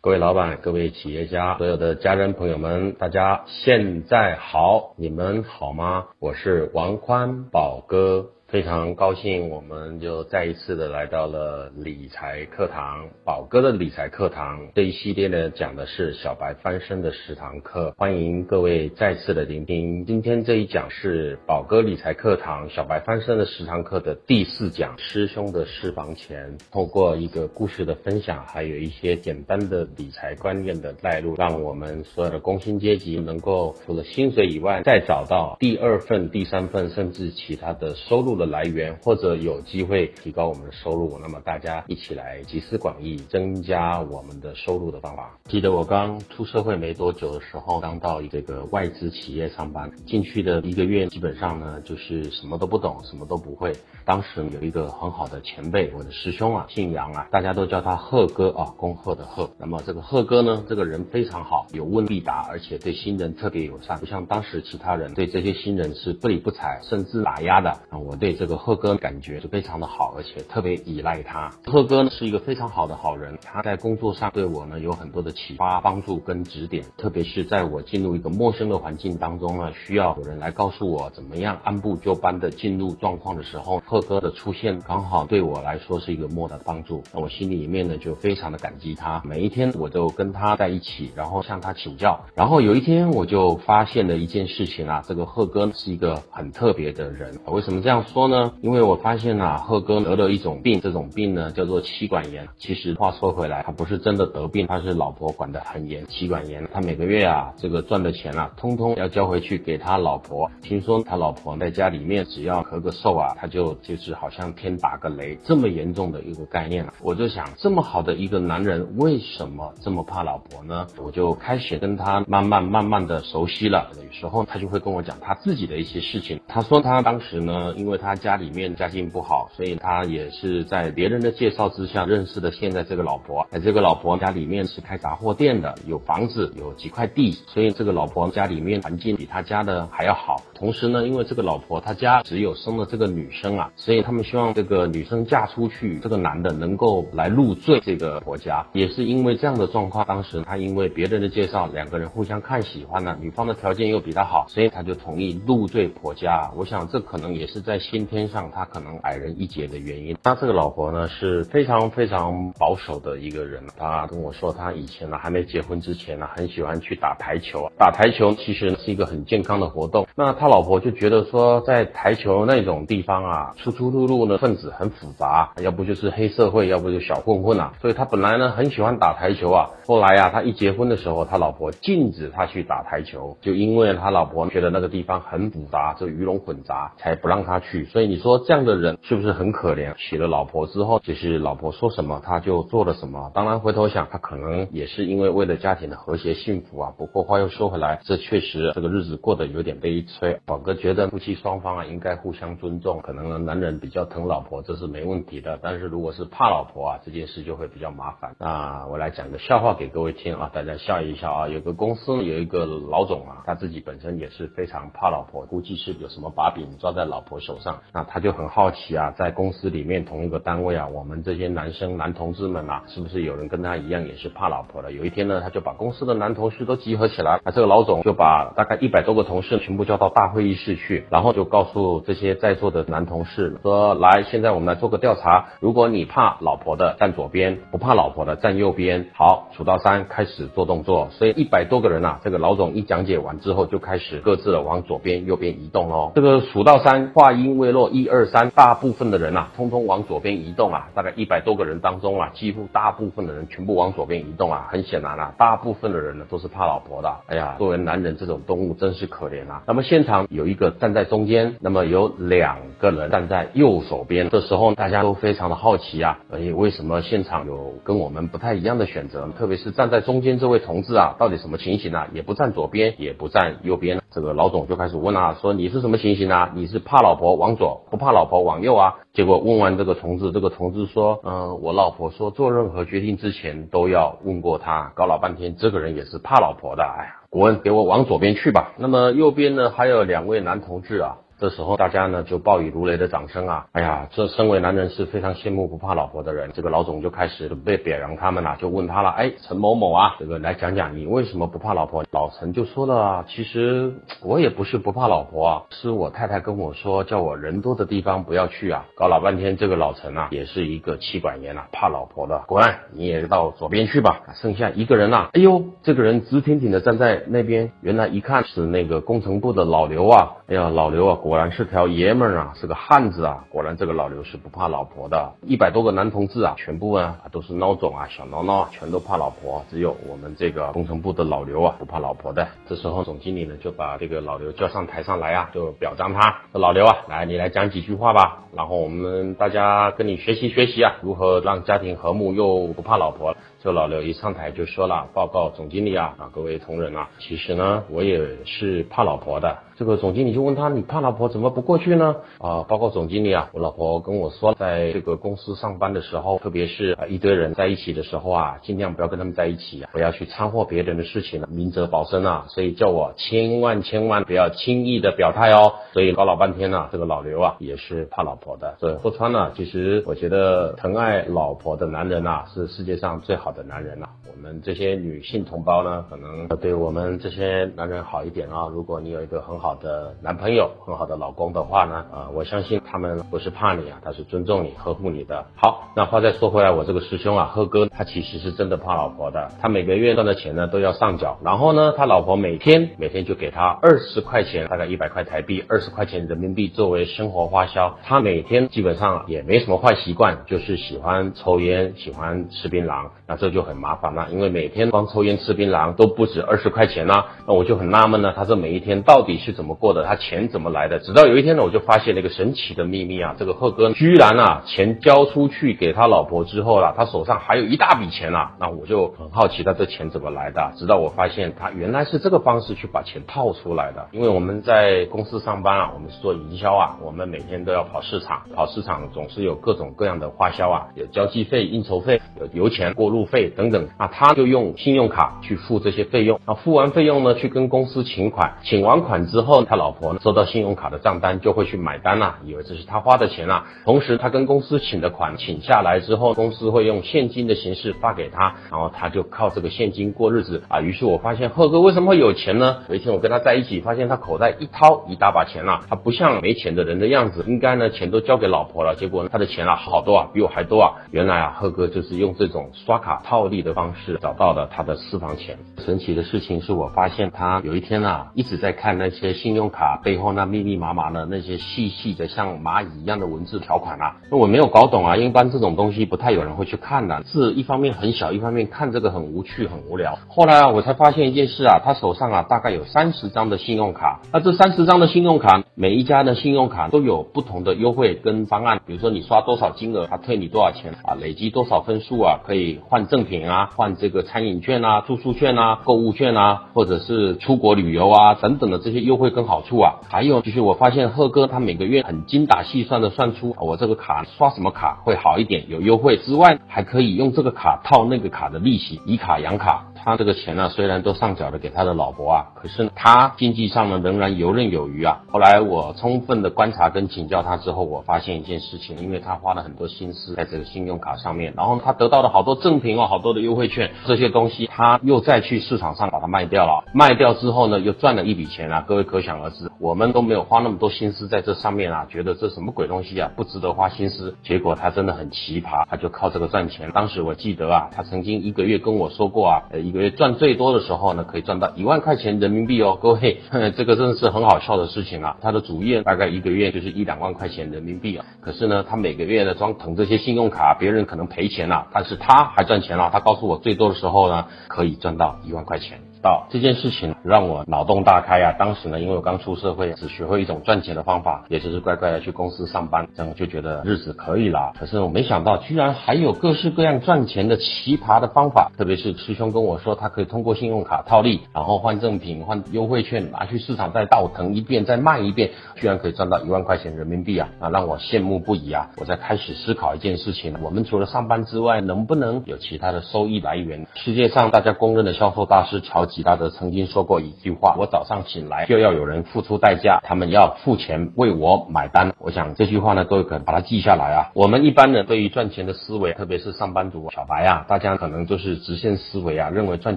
各位老板、各位企业家、所有的家人朋友们，大家现在好，你们好吗？我是王宽宝哥。非常高兴，我们就再一次的来到了理财课堂，宝哥的理财课堂这一系列呢，讲的是小白翻身的十堂课，欢迎各位再次的聆听。今天这一讲是宝哥理财课堂小白翻身的十堂课的第四讲，师兄的私房钱。透过一个故事的分享，还有一些简单的理财观念的带入，让我们所有的工薪阶级能够除了薪水以外，再找到第二份、第三份，甚至其他的收入。的来源，或者有机会提高我们的收入，那么大家一起来集思广益，增加我们的收入的方法。记得我刚出社会没多久的时候，刚到这个外资企业上班，进去的一个月，基本上呢就是什么都不懂，什么都不会。当时有一个很好的前辈，我的师兄啊，姓杨啊，大家都叫他贺哥啊，恭贺的贺。那么这个贺哥呢，这个人非常好，有问必答，而且对新人特别友善，不像当时其他人对这些新人是不理不睬，甚至打压的啊。我对对这个贺哥感觉是非常的好，而且特别依赖他。贺哥呢是一个非常好的好人，他在工作上对我呢有很多的启发、帮助跟指点。特别是在我进入一个陌生的环境当中呢，需要有人来告诉我怎么样按部就班的进入状况的时候，贺哥的出现刚好对我来说是一个莫大的帮助。那我心里面呢就非常的感激他。每一天我都跟他在一起，然后向他请教。然后有一天我就发现了一件事情啊，这个贺哥是一个很特别的人。为什么这样说？说呢？因为我发现啊，贺哥得了一种病，这种病呢叫做妻管严。其实话说回来，他不是真的得病，他是老婆管得很严。妻管严，他每个月啊，这个赚的钱啊，通通要交回去给他老婆。听说他老婆在家里面只要咳个嗽啊，他就就是好像天打个雷，这么严重的一个概念啊。我就想，这么好的一个男人，为什么这么怕老婆呢？我就开始跟他慢慢慢慢的熟悉了。有时候他就会跟我讲他自己的一些事情。他说他当时呢，因为他他家里面家境不好，所以他也是在别人的介绍之下认识的现在这个老婆。哎，这个老婆家里面是开杂货店的，有房子，有几块地，所以这个老婆家里面环境比他家的还要好。同时呢，因为这个老婆她家只有生了这个女生啊，所以他们希望这个女生嫁出去，这个男的能够来入赘这个婆家。也是因为这样的状况，当时他因为别人的介绍，两个人互相看喜欢了，女方的条件又比他好，所以他就同意入赘婆家。我想这可能也是在。先天上他可能矮人一截的原因，他这个老婆呢是非常非常保守的一个人。他跟我说，他以前呢还没结婚之前呢，很喜欢去打台球。打台球其实是一个很健康的活动。那他老婆就觉得说，在台球那种地方啊，出出入入呢分子很复杂，要不就是黑社会，要不就小混混啊。所以他本来呢很喜欢打台球啊。后来呀，他一结婚的时候，他老婆禁止他去打台球，就因为他老婆觉得那个地方很复杂，就鱼龙混杂，才不让他去。所以你说这样的人是不是很可怜？娶了老婆之后，就是老婆说什么他就做了什么。当然回头想，他可能也是因为为了家庭的和谐幸福啊。不过话又说回来，这确实这个日子过得有点悲催。宝哥觉得夫妻双方啊应该互相尊重，可能男人比较疼老婆这是没问题的，但是如果是怕老婆啊，这件事就会比较麻烦。那我来讲个笑话给各位听啊，大家笑一笑啊。有个公司有一个老总啊，他自己本身也是非常怕老婆，估计是有什么把柄抓在老婆手上。那他就很好奇啊，在公司里面同一个单位啊，我们这些男生男同志们啊，是不是有人跟他一样也是怕老婆的？有一天呢，他就把公司的男同事都集合起来，那这个老总就把大概一百多个同事全部叫到大会议室去，然后就告诉这些在座的男同事说：“来，现在我们来做个调查，如果你怕老婆的站左边，不怕老婆的站右边。好，数到三开始做动作。所以一百多个人啊，这个老总一讲解完之后，就开始各自的往左边、右边移动哦。这个数到三，话音未落。一二三，大部分的人啊，通通往左边移动啊，大概一百多个人当中啊，几乎大部分的人全部往左边移动啊。很显然啊，大部分的人呢都是怕老婆的。哎呀，作为男人这种动物真是可怜啊。那么现场有一个站在中间，那么有两个人站在右手边。这时候大家都非常的好奇啊，哎，为什么现场有跟我们不太一样的选择？特别是站在中间这位同志啊，到底什么情形啊？也不站左边，也不站右边。这个老总就开始问啊，说你是什么情形啊？你是怕老婆往往左？不怕老婆往右啊？结果问完这个同志，这个同志说，嗯，我老婆说做任何决定之前都要问过他，搞老半天，这个人也是怕老婆的。哎呀，滚，给我往左边去吧。那么右边呢，还有两位男同志啊。这时候大家呢就暴雨如雷的掌声啊！哎呀，这身为男人是非常羡慕不怕老婆的人。这个老总就开始被表扬他们了，就问他了：哎，陈某某啊，这个来讲讲你为什么不怕老婆？老陈就说了：其实我也不是不怕老婆啊，是我太太跟我说，叫我人多的地方不要去啊。搞老半天，这个老陈啊也是一个妻管严啊，怕老婆的。滚，你也到左边去吧。剩下一个人呐，哎呦，这个人直挺挺的站在那边，原来一看是那个工程部的老刘啊。哎呀，老刘啊，果然是条爷们儿啊，是个汉子啊！果然这个老刘是不怕老婆的。一百多个男同志啊，全部啊都是孬种啊，小孬孬，全都怕老婆，只有我们这个工程部的老刘啊不怕老婆的。这时候总经理呢就把这个老刘叫上台上来啊，就表彰他，说老刘啊，来你来讲几句话吧，然后我们大家跟你学习学习啊，如何让家庭和睦又不怕老婆。这老刘一上台就说了，报告总经理啊，啊各位同仁啊，其实呢我也是怕老婆的。这个总经理就问他，你怕老婆怎么不过去呢？啊，报告总经理啊，我老婆跟我说，在这个公司上班的时候，特别是一堆人在一起的时候啊，尽量不要跟他们在一起啊，不要去掺和别人的事情了，明哲保身啊，所以叫我千万千万不要轻易的表态哦。所以搞老半天呢，这个老刘啊也是怕老婆的。这说穿了，其实我觉得疼爱老婆的男人啊，是世界上最好的男人了。我们这些女性同胞呢，可能对我们这些男人好一点啊。如果你有一个很好。好的男朋友，很好的老公的话呢，啊，我相信他们不是怕你啊，他是尊重你、呵护你的。好，那话再说回来，我这个师兄啊，贺哥，他其实是真的怕老婆的。他每个月赚的钱呢都要上缴，然后呢，他老婆每天每天就给他二十块钱，大概一百块台币，二十块钱人民币作为生活花销。他每天基本上也没什么坏习惯，就是喜欢抽烟，喜欢吃槟榔。那这就很麻烦了，因为每天光抽烟吃槟榔都不止二十块钱呐。那我就很纳闷呢，他这每一天到底是？怎么过的？他钱怎么来的？直到有一天呢，我就发现了一个神奇的秘密啊！这个贺哥居然啊，钱交出去给他老婆之后了，他手上还有一大笔钱啊！那我就很好奇他这钱怎么来的。直到我发现他原来是这个方式去把钱套出来的。因为我们在公司上班啊，我们是做营销啊，我们每天都要跑市场，跑市场总是有各种各样的花销啊，有交际费、应酬费、有油钱、过路费等等啊。他就用信用卡去付这些费用，那付完费用呢，去跟公司请款，请完款之后。后他老婆呢收到信用卡的账单就会去买单啦，以为这是他花的钱啊。同时他跟公司请的款请下来之后，公司会用现金的形式发给他，然后他就靠这个现金过日子啊。于是我发现贺哥为什么会有钱呢？有一天我跟他在一起，发现他口袋一掏一大把钱啊，他不像没钱的人的样子，应该呢钱都交给老婆了，结果呢他的钱啊好多啊，比我还多啊。原来啊贺哥就是用这种刷卡套利的方式找到了他的私房钱。神奇的事情是我发现他有一天啊一直在看那些。信用卡背后那密密麻麻的那些细细的像蚂蚁一样的文字条款啊，那我没有搞懂啊。一般这种东西不太有人会去看的，字一方面很小，一方面看这个很无趣很无聊。后来啊，我才发现一件事啊，他手上啊大概有三十张的信用卡，那这三十张的信用卡，每一家的信用卡都有不同的优惠跟方案。比如说你刷多少金额，他退你多少钱啊，累积多少分数啊，可以换赠品啊，换这个餐饮券啊、住宿券啊、购物券啊，或者是出国旅游啊等等的这些优会更好处啊，还有就是我发现贺哥他每个月很精打细算的算出我这个卡刷什么卡会好一点，有优惠之外，还可以用这个卡套那个卡的利息，以卡养卡。他这个钱呢，虽然都上缴了给他的老婆啊，可是他经济上呢仍然游刃有余啊。后来我充分的观察跟请教他之后，我发现一件事情，因为他花了很多心思在这个信用卡上面，然后他得到了好多赠品哦，好多的优惠券，这些东西他又再去市场上把它卖掉了，卖掉之后呢，又赚了一笔钱啊。各位可想而知，我们都没有花那么多心思在这上面啊，觉得这什么鬼东西啊，不值得花心思。结果他真的很奇葩，他就靠这个赚钱。当时我记得啊，他曾经一个月跟我说过啊，呃一个月。赚最多的时候呢，可以赚到一万块钱人民币哦，各位，这个真的是很好笑的事情啊。他的主业大概一个月就是一两万块钱人民币啊，可是呢，他每个月呢装腾这些信用卡，别人可能赔钱了，但是他还赚钱了。他告诉我最多的时候呢，可以赚到一万块钱。到这件事情让我脑洞大开啊！当时呢，因为我刚出社会，只学会一种赚钱的方法，也就是乖乖的去公司上班，这样就觉得日子可以了。可是我没想到，居然还有各式各样赚钱的奇葩的方法。特别是师兄跟我说，他可以通过信用卡套利，然后换赠品、换优惠券，拿去市场再倒腾一遍，再卖一遍，居然可以赚到一万块钱人民币啊！啊，让我羡慕不已啊！我在开始思考一件事情：我们除了上班之外，能不能有其他的收益来源？世界上大家公认的销售大师乔。吉拉德曾经说过一句话：我早上醒来就要有人付出代价，他们要付钱为我买单。我想这句话呢，各位可能把它记下来啊。我们一般人对于赚钱的思维，特别是上班族小白啊，大家可能都是直线思维啊，认为赚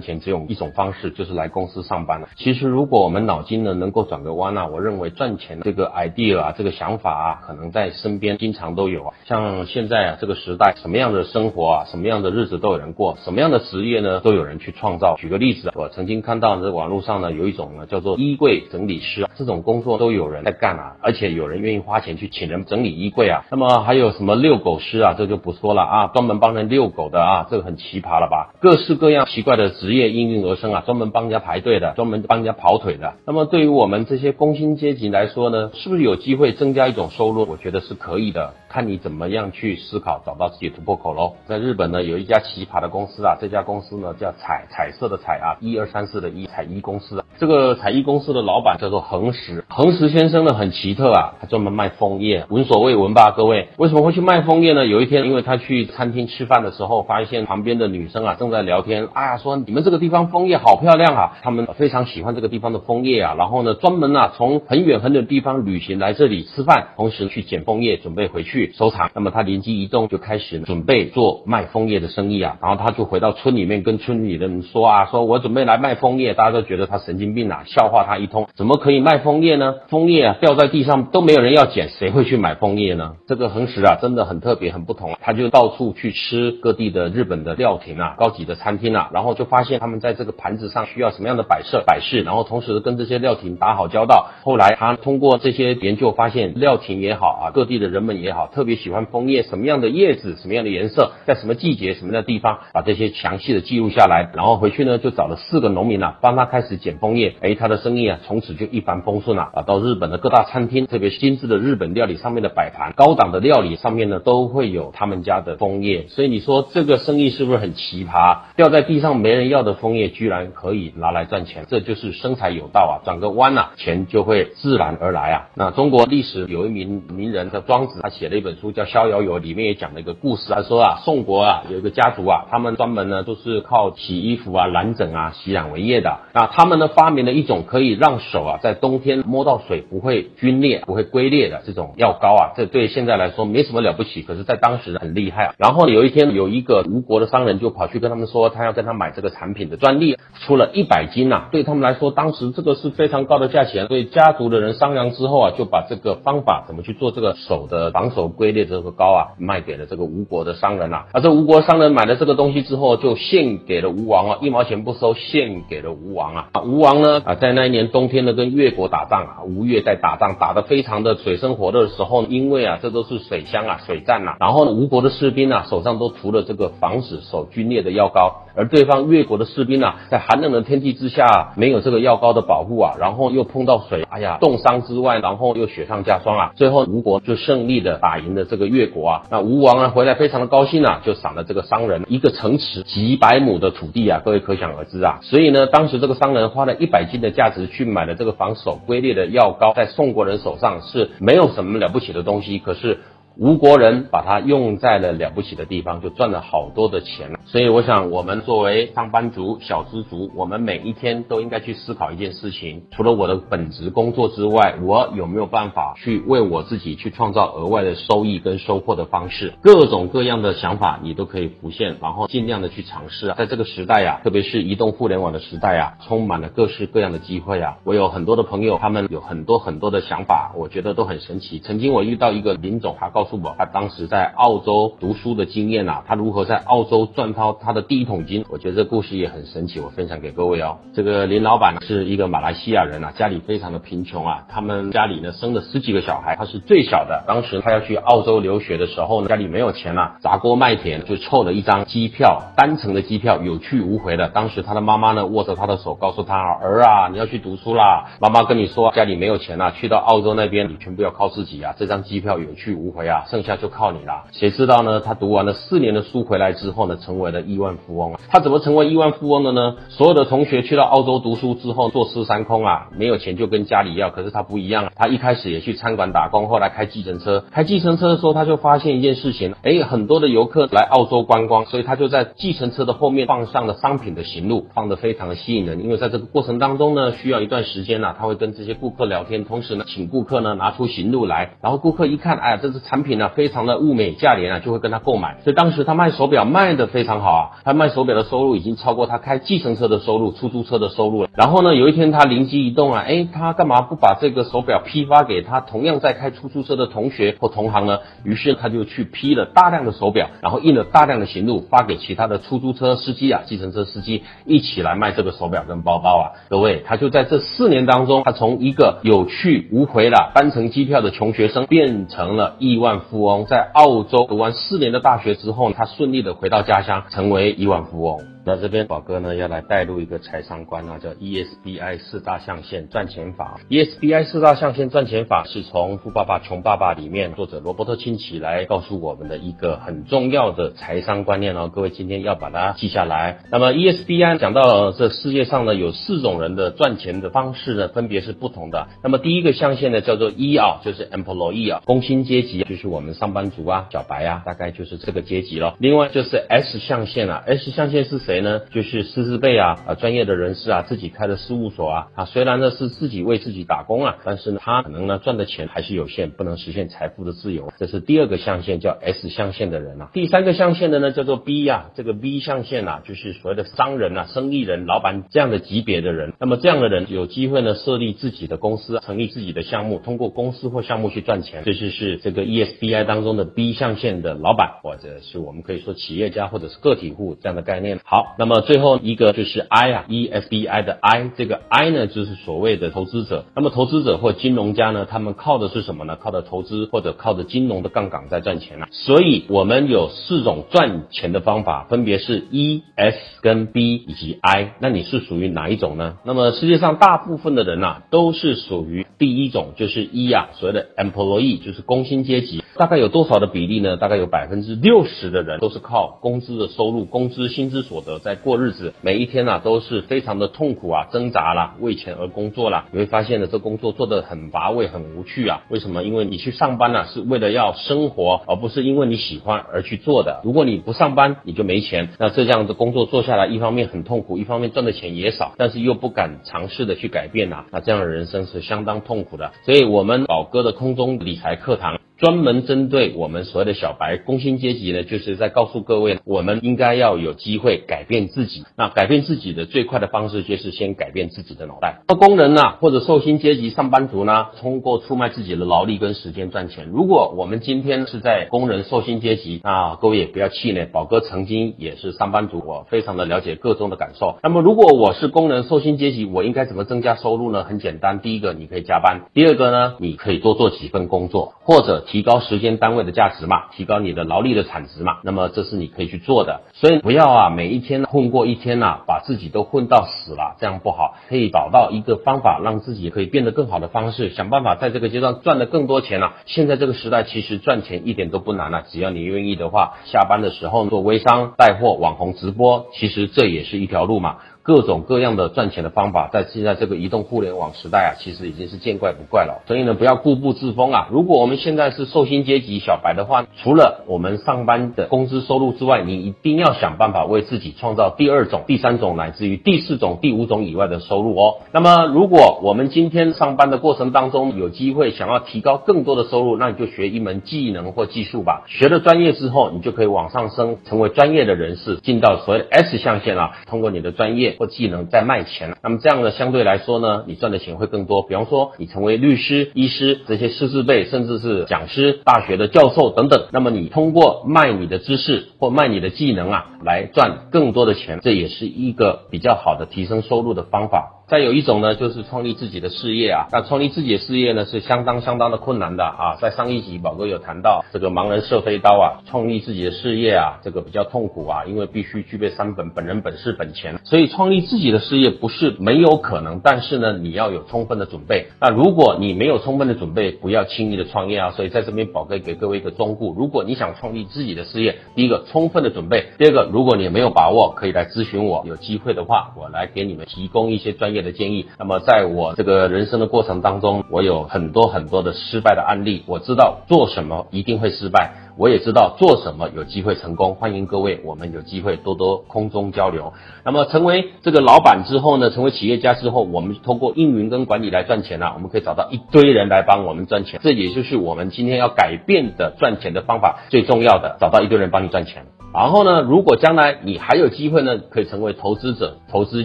钱只有一种方式，就是来公司上班了。其实如果我们脑筋呢能够转个弯啊，我认为赚钱这个 idea 啊，这个想法啊，可能在身边经常都有啊。像现在啊这个时代，什么样的生活啊，什么样的日子都有人过，什么样的职业呢，都有人去创造。举个例子，我曾曾经看到在网络上呢有一种呢叫做衣柜整理师，这种工作都有人在干啊，而且有人愿意花钱去请人整理衣柜啊。那么还有什么遛狗师啊，这就不说了啊，专门帮人遛狗的啊，这个很奇葩了吧？各式各样奇怪的职业应运而生啊，专门帮人家排队的，专门帮人家跑腿的。那么对于我们这些工薪阶级来说呢，是不是有机会增加一种收入？我觉得是可以的。看你怎么样去思考，找到自己突破口喽。在日本呢，有一家奇葩的公司啊，这家公司呢叫彩彩色的彩啊，一二三四的一彩衣公司。这个彩衣公司的老板叫做恒石，恒石先生呢很奇特啊，他专门卖枫叶，闻所未闻吧，各位？为什么会去卖枫叶呢？有一天，因为他去餐厅吃饭的时候，发现旁边的女生啊正在聊天，啊说你们这个地方枫叶好漂亮啊，他们非常喜欢这个地方的枫叶啊，然后呢专门啊从很远很远的地方旅行来这里吃饭，同时去捡枫叶准备回去。收藏，那么他灵机一动，就开始准备做卖枫叶的生意啊。然后他就回到村里面，跟村里的人说啊，说我准备来卖枫叶，大家都觉得他神经病啊，笑话他一通。怎么可以卖枫叶呢？枫叶啊掉在地上都没有人要捡，谁会去买枫叶呢？这个恒石啊，真的很特别，很不同。他就到处去吃各地的日本的料亭啊，高级的餐厅啊，然后就发现他们在这个盘子上需要什么样的摆设摆饰，然后同时跟这些料亭打好交道。后来他通过这些研究发现，料亭也好啊，各地的人们也好，特别喜欢枫叶，什么样的叶子，什么样的颜色，在什么季节，什么样的地方，把这些详细的记录下来，然后回去呢，就找了四个农民啊，帮他开始捡枫叶。哎，他的生意啊，从此就一帆风顺了啊。到日本的各大餐厅，特别精致的日本料理上面的摆盘，高档的料理上面呢，都会有他们家的枫叶。所以你说这个生意是不是很奇葩？掉在地上没人要的枫叶，居然可以拿来赚钱，这就是生财有道啊！转个弯呐，钱就会自然而来啊。那中国历史有一名名人叫庄子，他写了一本书叫《逍遥游》，里面也讲了一个故事，他说啊，宋国啊有一个家族啊，他们专门呢都是靠洗衣服啊、染整啊、洗染为业的。那他们呢发明了一种可以让手啊在冬天摸到水不会皲裂、不会龟裂的这种药膏啊，这对现在来说没什么了不起，可是在当时很厉害啊。然后有一天有一个吴国的商人就跑去跟他们说，他要跟他买这个产品的专利，出了一百斤呐，对他们来说当时这个是非常高的价钱。所以家族的人商量之后啊，就把这个方法怎么去做这个手的防手龟裂这个膏啊，卖给了这个吴国的商人呐。啊，这吴国商人买了这个东西之后，就献给了吴王啊，一毛钱不收，献给了吴王啊。吴王呢啊，在那一年冬天呢，跟越国打仗啊，吴越在打仗，打得非常的水深火热的时候，因为啊，这都是水乡啊，水战呐，然后呢，吴国的士兵啊，手上都涂了这个防止手皲裂的药膏，而对方越国的士兵啊，在寒冷的天气之下，没有这个药膏的保护啊，然后又碰到水，哎呀，冻伤之外，然后又雪上加霜啊，最后吴国就胜利的打赢了这个越国啊，那吴王呢回来非常的高兴啊，就赏了这个商人一个城池几百亩的土地啊，各位可想而知啊，所以呢，当时这个商人花了一百斤的价值去买了这个防守龟裂的药膏，在宋国人手上是没有什么了不起的东西，可是。吴国人把它用在了了不起的地方，就赚了好多的钱了。所以我想，我们作为上班族、小资族，我们每一天都应该去思考一件事情：除了我的本职工作之外，我有没有办法去为我自己去创造额外的收益跟收获的方式？各种各样的想法你都可以浮现，然后尽量的去尝试啊。在这个时代啊，特别是移动互联网的时代啊，充满了各式各样的机会啊。我有很多的朋友，他们有很多很多的想法，我觉得都很神奇。曾经我遇到一个林总，他告告诉我，他当时在澳洲读书的经验啊，他如何在澳洲赚到他的第一桶金？我觉得这故事也很神奇，我分享给各位哦。这个林老板呢是一个马来西亚人啊，家里非常的贫穷啊，他们家里呢生了十几个小孩，他是最小的。当时他要去澳洲留学的时候呢，家里没有钱了，砸锅卖铁就凑了一张机票，单程的机票，有去无回的。当时他的妈妈呢握着他的手，告诉他儿啊，你要去读书啦。妈妈跟你说，家里没有钱了，去到澳洲那边，你全部要靠自己啊。这张机票有去无回啊。啊，剩下就靠你啦。谁知道呢？他读完了四年的书回来之后呢，成为了亿万富翁啊。他怎么成为亿万富翁的呢？所有的同学去到澳洲读书之后坐吃山空啊，没有钱就跟家里要。可是他不一样啊，他一开始也去餐馆打工，后来开计程车。开计程车的时候，他就发现一件事情，哎，很多的游客来澳洲观光，所以他就在计程车的后面放上了商品的行路，放得非常的吸引人。因为在这个过程当中呢，需要一段时间呢，他会跟这些顾客聊天，同时呢，请顾客呢拿出行路来，然后顾客一看，哎呀，这是产品呢，非常的物美价廉啊，就会跟他购买。所以当时他卖手表卖的非常好啊，他卖手表的收入已经超过他开计程车的收入、出租车的收入了。然后呢，有一天他灵机一动啊，哎，他干嘛不把这个手表批发给他同样在开出租车的同学或同行呢？于是他就去批了大量的手表，然后印了大量的行路发给其他的出租车司机啊、计程车司机一起来卖这个手表跟包包啊。各位，他就在这四年当中，他从一个有去无回了单程机票的穷学生，变成了亿万富翁。在澳洲读完四年的大学之后，他顺利的回到家乡，成为亿万富翁。那这边宝哥呢要来带入一个财商观啊，叫 ESBI 四大象限赚钱法。ESBI 四大象限赚钱法是从《富爸爸穷爸爸》里面作者罗伯特清崎来告诉我们的一个很重要的财商观念哦。各位今天要把它记下来。那么 ESBI 讲到这世界上呢有四种人的赚钱的方式呢，分别是不同的。那么第一个象限呢叫做 E 啊，就是 Employee 啊，工薪阶级，就是我们上班族啊，小白啊，大概就是这个阶级咯。另外就是 S 象限啊，S 象限是谁？谁呢？就是师资辈啊，啊，专业的人士啊，自己开的事务所啊，啊，虽然呢是自己为自己打工啊，但是呢，他可能呢赚的钱还是有限，不能实现财富的自由。这是第二个象限，叫 S 象限的人啊。第三个象限的呢叫做 B 呀，这个 B 象限啊，就是所谓的商人啊、生意人、老板这样的级别的人。那么这样的人有机会呢设立自己的公司，成立自己的项目，通过公司或项目去赚钱。这就是这个 ESBI 当中的 B 象限的老板，或者是我们可以说企业家或者是个体户这样的概念。好。那么最后一个就是 I 啊，E S B I 的 I，这个 I 呢就是所谓的投资者。那么投资者或金融家呢，他们靠的是什么呢？靠的投资或者靠着金融的杠杆在赚钱啊。所以我们有四种赚钱的方法，分别是 E、S 跟 B 以及 I。那你是属于哪一种呢？那么世界上大部分的人呐，都是属于第一种，就是 E 啊，所谓的 Employee，就是工薪阶级。大概有多少的比例呢？大概有百分之六十的人都是靠工资的收入、工资薪资所得。在过日子，每一天呢都是非常的痛苦啊，挣扎啦，为钱而工作啦。你会发现呢，这工作做得很乏味、很无趣啊。为什么？因为你去上班呢，是为了要生活，而不是因为你喜欢而去做的。如果你不上班，你就没钱。那这样的工作做下来，一方面很痛苦，一方面赚的钱也少，但是又不敢尝试的去改变呐。那这样的人生是相当痛苦的。所以，我们宝哥的空中理财课堂。专门针对我们所谓的小白工薪阶级呢，就是在告诉各位，我们应该要有机会改变自己。那改变自己的最快的方式，就是先改变自己的脑袋。那工人呢，或者受薪阶级上班族呢，通过出卖自己的劳力跟时间赚钱。如果我们今天是在工人受薪阶级，那各位也不要气馁，宝哥曾经也是上班族，我非常的了解各中的感受。那么如果我是工人受薪阶级，我应该怎么增加收入呢？很简单，第一个你可以加班，第二个呢，你可以多做几份工作，或者。提高时间单位的价值嘛，提高你的劳力的产值嘛，那么这是你可以去做的。所以不要啊，每一天混过一天呐，把自己都混到死了，这样不好。可以找到一个方法，让自己可以变得更好的方式，想办法在这个阶段赚的更多钱了。现在这个时代其实赚钱一点都不难了，只要你愿意的话，下班的时候做微商、带货、网红直播，其实这也是一条路嘛。各种各样的赚钱的方法，在现在这个移动互联网时代啊，其实已经是见怪不怪了。所以呢，不要固步自封啊！如果我们现在是受薪阶级小白的话，除了我们上班的工资收入之外，你一定要想办法为自己创造第二种、第三种，乃至于第四种、第五种以外的收入哦。那么，如果我们今天上班的过程当中有机会想要提高更多的收入，那你就学一门技能或技术吧。学了专业之后，你就可以往上升，成为专业的人士，进到所谓的 S 象限啊。通过你的专业。或技能在卖钱，那么这样呢相对来说呢，你赚的钱会更多。比方说，你成为律师、医师这些师资辈，甚至是讲师、大学的教授等等，那么你通过卖你的知识或卖你的技能啊，来赚更多的钱，这也是一个比较好的提升收入的方法。再有一种呢，就是创立自己的事业啊。那创立自己的事业呢，是相当相当的困难的啊。在上一集宝哥有谈到，这个盲人射飞刀啊，创立自己的事业啊，这个比较痛苦啊，因为必须具备三本：本人、本事、本钱。所以创立自己的事业不是没有可能，但是呢，你要有充分的准备。那如果你没有充分的准备，不要轻易的创业啊。所以在这边宝哥给各位一个忠告：如果你想创立自己的事业，第一个充分的准备；第二个，如果你没有把握，可以来咨询我。有机会的话，我来给你们提供一些专业。的建议。那么，在我这个人生的过程当中，我有很多很多的失败的案例。我知道做什么一定会失败，我也知道做什么有机会成功。欢迎各位，我们有机会多多空中交流。那么，成为这个老板之后呢，成为企业家之后，我们通过运营跟管理来赚钱呢，我们可以找到一堆人来帮我们赚钱。这也就是我们今天要改变的赚钱的方法，最重要的，找到一堆人帮你赚钱。然后呢，如果将来你还有机会呢，可以成为投资者、投资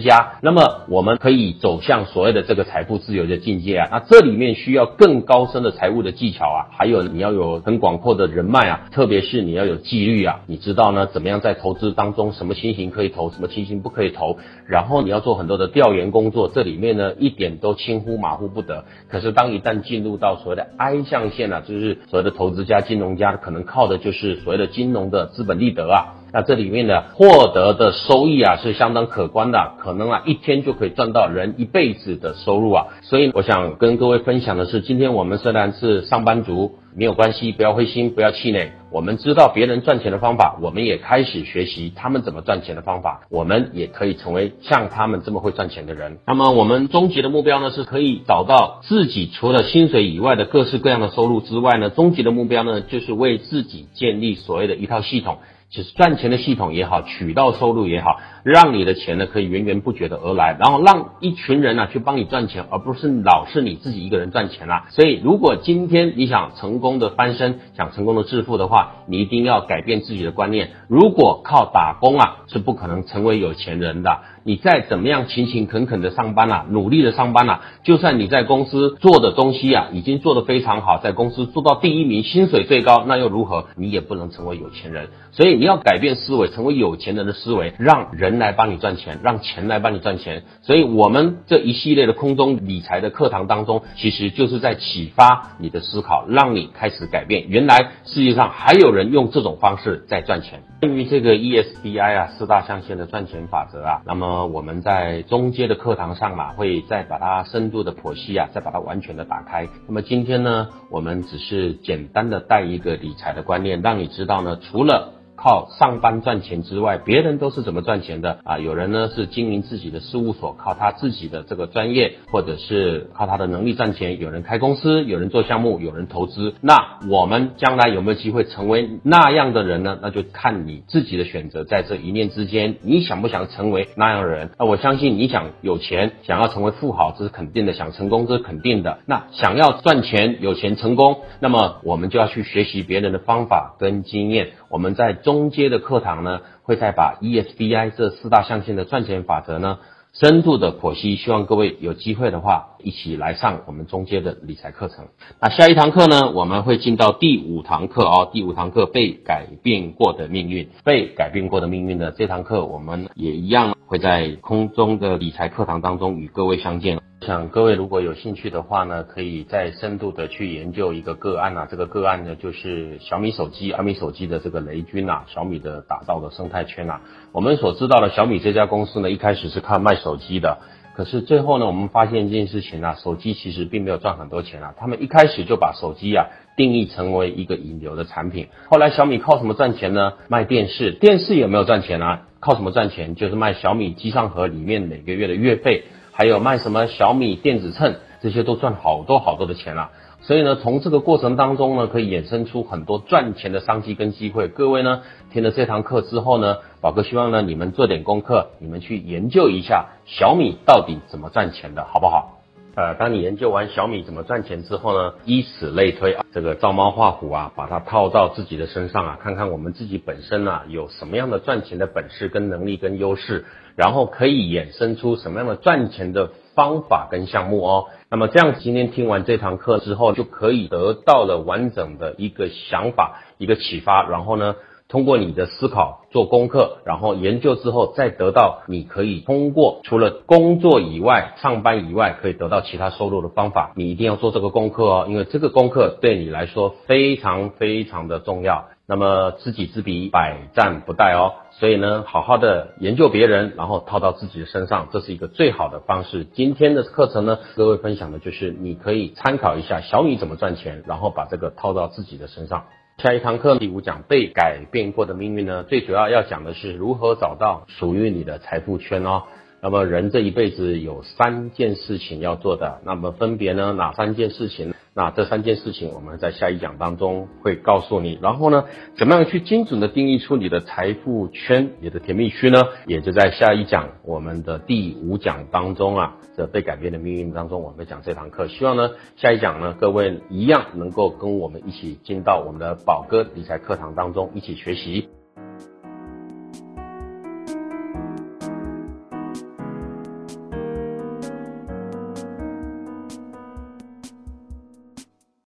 家，那么我们可以走向所谓的这个财富自由的境界啊。那这里面需要更高深的财务的技巧啊，还有你要有很广阔的人脉啊，特别是你要有纪律啊。你知道呢，怎么样在投资当中，什么情形可以投，什么情形不可以投？然后你要做很多的调研工作，这里面呢一点都轻忽马虎不得。可是当一旦进入到所谓的 I 象限啊，就是所谓的投资家、金融家，可能靠的就是所谓的金融的资本利得啊。那这里面的获得的收益啊是相当可观的，可能啊一天就可以赚到人一辈子的收入啊。所以我想跟各位分享的是，今天我们虽然是上班族，没有关系，不要灰心，不要气馁。我们知道别人赚钱的方法，我们也开始学习他们怎么赚钱的方法，我们也可以成为像他们这么会赚钱的人。那么我们终极的目标呢，是可以找到自己除了薪水以外的各式各样的收入之外呢，终极的目标呢，就是为自己建立所谓的一套系统。就是赚钱的系统也好，渠道收入也好，让你的钱呢可以源源不绝的而来，然后让一群人呢去帮你赚钱，而不是老是你自己一个人赚钱啦。所以，如果今天你想成功的翻身，想成功的致富的话，你一定要改变自己的观念。如果靠打工啊，是不可能成为有钱人的。你再怎么样勤勤恳恳的上班啊，努力的上班啊，就算你在公司做的东西啊，已经做得非常好，在公司做到第一名，薪水最高，那又如何？你也不能成为有钱人。所以你要改变思维，成为有钱人的思维，让人人来帮你赚钱，让钱来帮你赚钱。所以我们这一系列的空中理财的课堂当中，其实就是在启发你的思考，让你开始改变。原来世界上还有人用这种方式在赚钱。关于这个 ESBI 啊四大象限的赚钱法则啊，那么我们在中阶的课堂上嘛，会再把它深度的剖析啊，再把它完全的打开。那么今天呢，我们只是简单的带一个理财的观念，让你知道呢，除了靠上班赚钱之外，别人都是怎么赚钱的啊？有人呢是经营自己的事务所，靠他自己的这个专业，或者是靠他的能力赚钱。有人开公司，有人做项目，有人投资。那我们将来有没有机会成为那样的人呢？那就看你自己的选择，在这一念之间，你想不想成为那样的人？那我相信你想有钱，想要成为富豪，这是肯定的；想成功，这是肯定的。那想要赚钱、有钱、成功，那么我们就要去学习别人的方法跟经验。我们在中阶的课堂呢，会再把 ESBI 这四大象限的赚钱法则呢，深度的剖析。希望各位有机会的话，一起来上我们中阶的理财课程。那下一堂课呢，我们会进到第五堂课哦。第五堂课被改变过的命运，被改变过的命运的这堂课，我们也一样会在空中的理财课堂当中与各位相见。想各位如果有兴趣的话呢，可以再深度的去研究一个个案啊。这个个案呢，就是小米手机，小米手机的这个雷军啊，小米的打造的生态圈啊。我们所知道的小米这家公司呢，一开始是靠卖手机的，可是最后呢，我们发现一件事情啊，手机其实并没有赚很多钱啊。他们一开始就把手机啊定义成为一个引流的产品。后来小米靠什么赚钱呢？卖电视，电视也没有赚钱啊。靠什么赚钱？就是卖小米机上盒里面每个月的月费。还有卖什么小米电子秤，这些都赚好多好多的钱了。所以呢，从这个过程当中呢，可以衍生出很多赚钱的商机跟机会。各位呢，听了这堂课之后呢，宝哥希望呢，你们做点功课，你们去研究一下小米到底怎么赚钱的，好不好？呃，当你研究完小米怎么赚钱之后呢，以此类推，这个照猫画虎啊，把它套到自己的身上啊，看看我们自己本身啊有什么样的赚钱的本事跟能力跟优势。然后可以衍生出什么样的赚钱的方法跟项目哦？那么这样今天听完这堂课之后，就可以得到了完整的一个想法、一个启发。然后呢，通过你的思考做功课，然后研究之后再得到你可以通过除了工作以外、上班以外可以得到其他收入的方法，你一定要做这个功课哦，因为这个功课对你来说非常非常的重要。那么知己知彼，百战不殆哦。所以呢，好好的研究别人，然后套到自己的身上，这是一个最好的方式。今天的课程呢，各位分享的就是你可以参考一下小米怎么赚钱，然后把这个套到自己的身上。下一堂课第五讲被改变过的命运呢，最主要要讲的是如何找到属于你的财富圈哦。那么人这一辈子有三件事情要做的，那么分别呢哪三件事情？那这三件事情我们在下一讲当中会告诉你。然后呢，怎么样去精准的定义出你的财富圈、你的甜蜜区呢？也就在下一讲我们的第五讲当中啊，这被改变的命运当中，我们讲这堂课。希望呢下一讲呢各位一样能够跟我们一起进到我们的宝哥理财课堂当中一起学习。